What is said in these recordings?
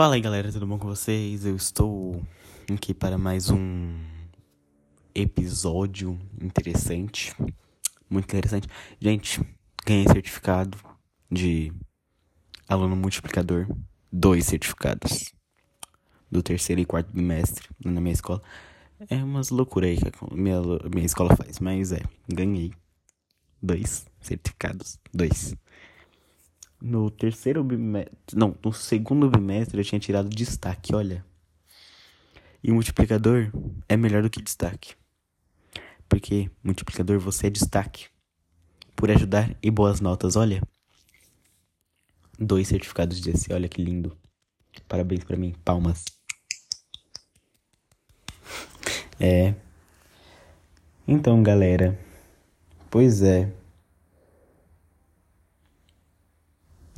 Fala aí galera, tudo bom com vocês? Eu estou aqui para mais um episódio interessante, muito interessante. Gente, ganhei certificado de aluno multiplicador, dois certificados do terceiro e quarto bimestre na minha escola. É umas loucuras aí que a minha, minha escola faz, mas é, ganhei dois certificados, dois. No terceiro bimestre. Não, no segundo bimestre eu tinha tirado destaque, olha. E multiplicador é melhor do que destaque. Porque multiplicador você é destaque. Por ajudar e boas notas, olha. Dois certificados de EC, olha que lindo. Parabéns para mim, palmas. É. Então, galera. Pois é.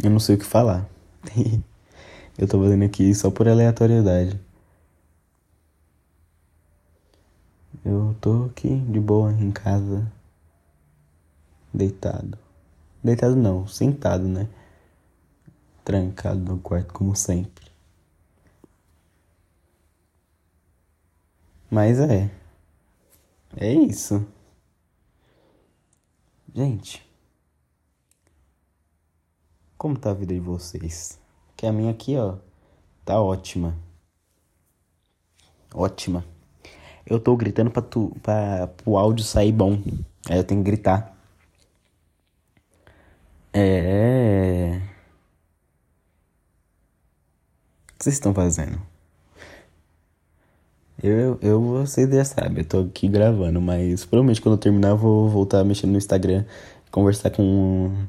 Eu não sei o que falar. eu tô fazendo aqui só por aleatoriedade. Eu tô aqui de boa em casa. Deitado. Deitado não, sentado, né? Trancado no quarto como sempre. Mas é. É isso. Gente. Como tá a vida de vocês? Que a minha aqui, ó, tá ótima. Ótima. Eu tô gritando pra, tu, pra pro áudio sair bom. Aí eu tenho que gritar. É. O que vocês estão fazendo? Eu, eu, vocês já sabem, eu tô aqui gravando, mas provavelmente quando eu terminar eu vou voltar mexendo no Instagram, conversar com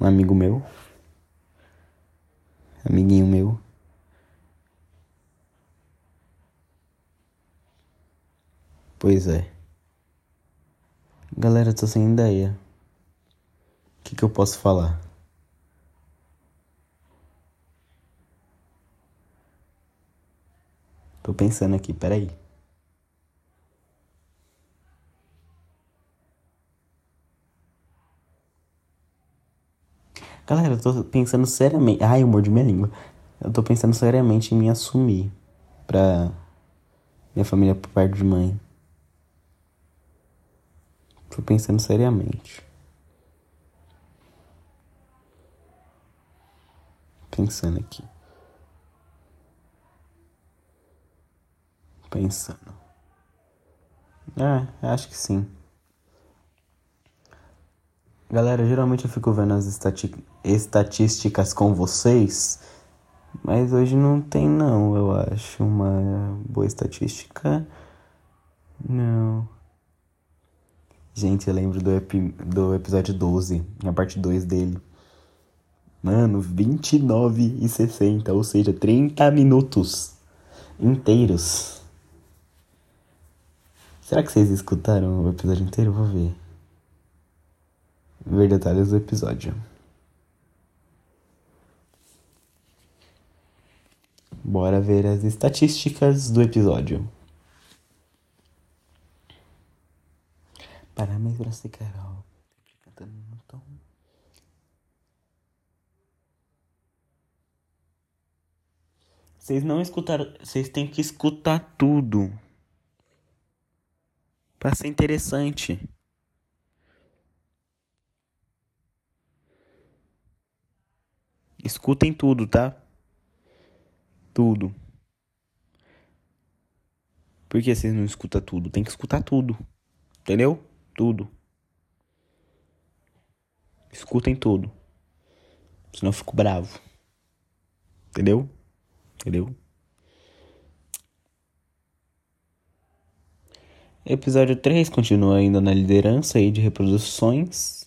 um amigo meu, amiguinho meu. Pois é. Galera, tô sem ideia. O que, que eu posso falar? Tô pensando aqui, peraí. Galera, eu tô pensando seriamente. Ai, eu mordi minha língua. Eu tô pensando seriamente em me assumir pra minha família por parte de mãe. Tô pensando seriamente. Pensando aqui. Pensando. É, acho que sim. Galera, geralmente eu fico vendo as estati estatísticas com vocês, mas hoje não tem não, eu acho, uma boa estatística. Não. Gente, eu lembro do, epi do episódio 12, a parte 2 dele. Mano, 29 e 60, ou seja, 30 minutos inteiros. Será que vocês escutaram o episódio inteiro? Vou ver ver detalhes do episódio. Bora ver as estatísticas do episódio. Parabéns pra você, Carol. Cantando no tom. Vocês não escutaram. Vocês têm que escutar tudo. Pra ser interessante. Escutem tudo, tá? Tudo. Por que vocês não escutam tudo? Tem que escutar tudo. Entendeu? Tudo. Escutem tudo. Senão eu fico bravo. Entendeu? Entendeu? Episódio 3 continua ainda na liderança aí de reproduções.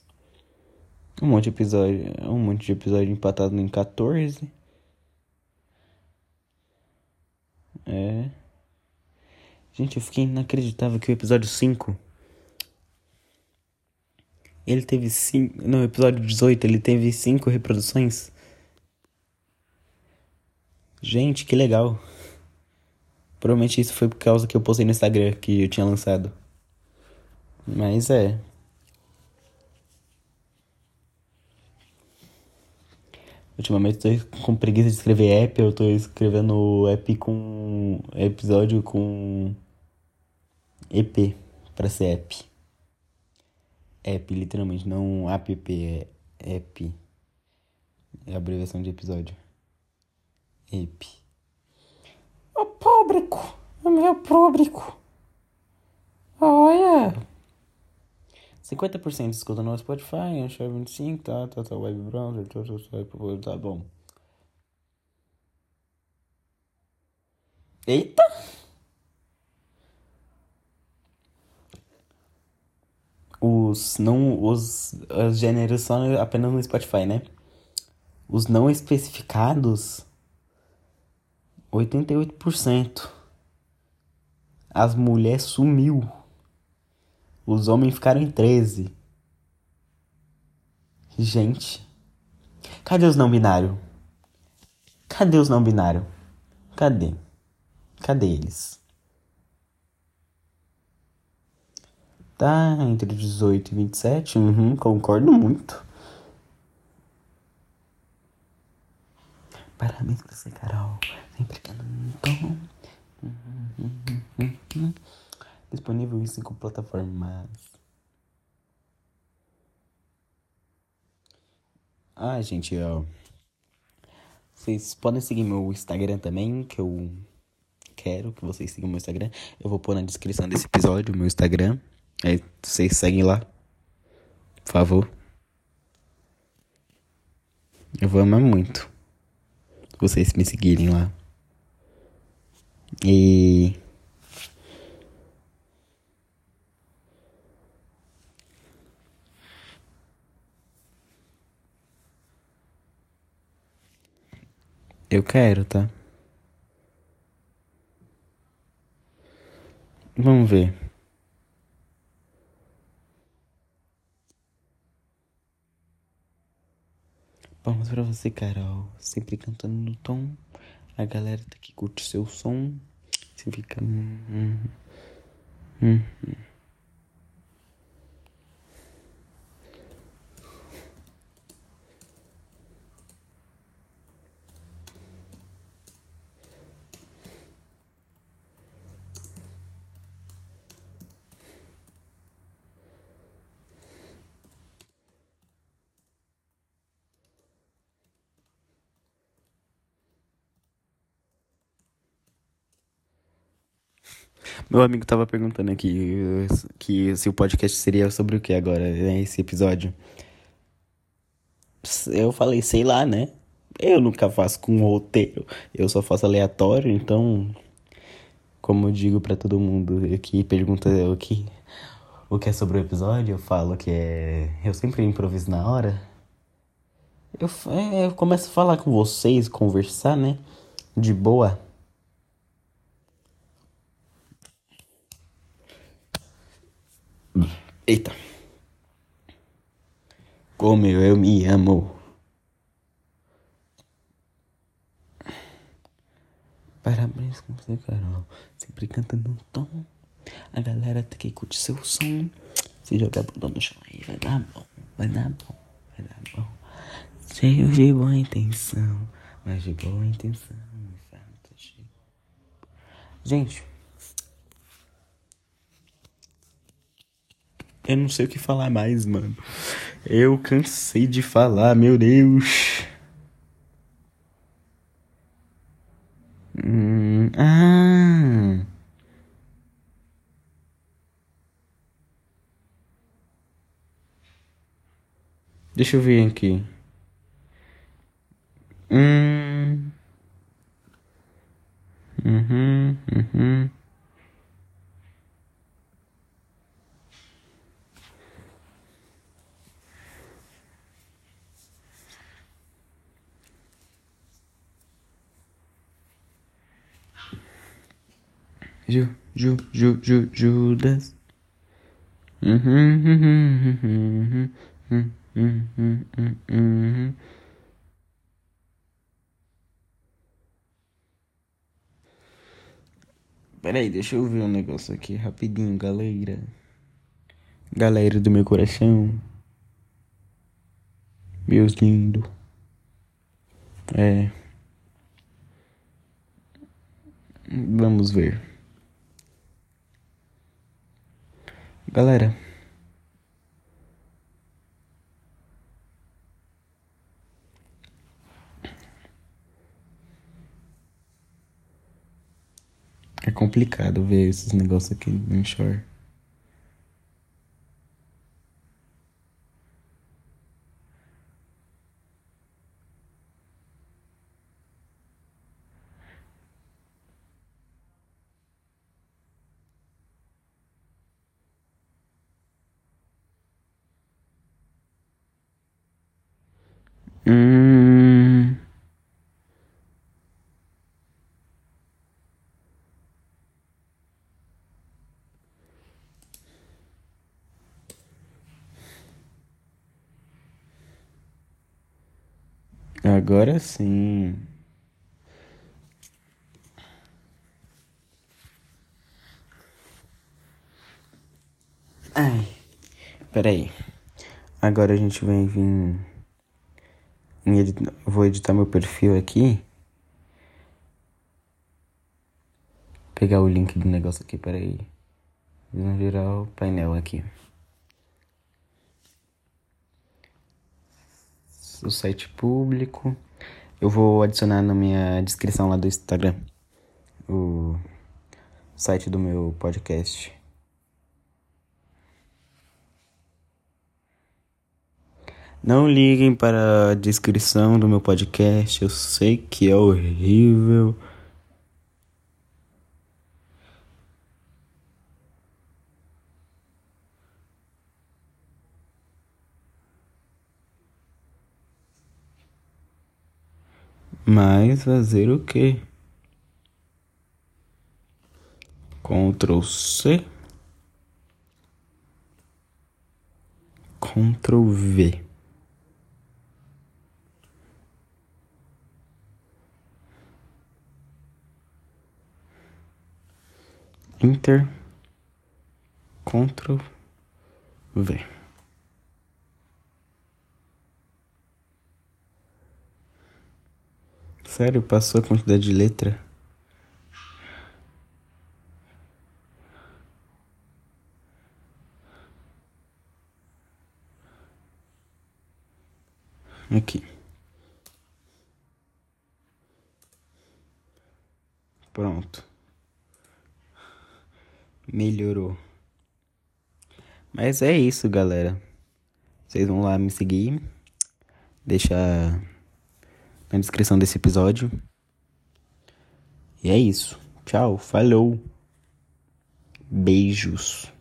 Um monte de episódio. Um monte de episódio empatado em 14. É. Gente, eu fiquei inacreditável que o episódio 5. Ele teve 5. Não, episódio 18, ele teve 5 reproduções. Gente, que legal. Provavelmente isso foi por causa que eu postei no Instagram que eu tinha lançado. Mas é. Ultimamente eu tô com preguiça de escrever app, eu tô escrevendo app com. episódio com. EP, pra ser app. App, literalmente, não app, é app. É a abreviação de episódio. EP. O público, o meu público. Olha. 50% escuta no Spotify, Anchor 25, tá, tá, tá, web browser, tá, tá, tá, tá bom. Eita! Os não os, os gêneros só apenas no Spotify, né? Os não especificados 88%. As mulheres sumiu. Os homens ficaram em 13. Gente. Cadê os não binários? Cadê os não binários? Cadê? Cadê eles? Tá entre 18 e 27? Uhum, concordo muito. Parabéns pra você, Carol. Sempre que tom. Disponível em cinco plataformas. Ah, gente, ó. Vocês podem seguir meu Instagram também, que eu quero que vocês sigam meu Instagram. Eu vou pôr na descrição desse episódio o meu Instagram. Aí vocês seguem lá. Por favor. Eu vou amar muito. Vocês me seguirem lá. E. Eu quero, tá? Vamos ver. Vamos pra você, Carol. Sempre cantando no tom. A galera tá que curte seu som. Você fica. Hum, hum, hum. Meu amigo tava perguntando aqui que se o podcast seria sobre o que agora, né, esse episódio. Eu falei, sei lá, né? Eu nunca faço com roteiro, eu só faço aleatório, então, como eu digo para todo mundo que pergunta o que o que é sobre o episódio, eu falo que é eu sempre improviso na hora. Eu, é, eu começo a falar com vocês, conversar, né? De boa. Eita. Como eu me amo. Parabéns com você, Carol. Sempre cantando um tom. A galera tá que curte seu som. Se jogar botão no chão aí, vai dar bom. Vai dar bom. Vai dar bom. Cheio de boa intenção. Mas de boa intenção. Gente. Eu não sei o que falar mais, mano. Eu cansei de falar, meu Deus. Hum, ah. Deixa eu ver aqui. Hum. Ju, Ju, Ju, Ju, Judas. Peraí, deixa eu ver um negócio aqui rapidinho, galera. Galera do meu coração. Meus lindos. É. Vamos ver. Galera. É complicado ver esses negócios aqui no shore. Hum. Agora sim. Ai, peraí. Agora a gente vai vir. Vou editar meu perfil aqui. Pegar o link do negócio aqui, peraí. Visão geral, painel aqui. O site público. Eu vou adicionar na minha descrição lá do Instagram o site do meu podcast. Não liguem para a descrição do meu podcast, eu sei que é horrível. Mas fazer o quê? Ctrl C. Ctrl V. Enter. Ctrl V. Sério, passou a quantidade de letra? Aqui. Pronto. Melhorou. Mas é isso, galera. Vocês vão lá me seguir. Deixar na descrição desse episódio. E é isso. Tchau. Falou. Beijos.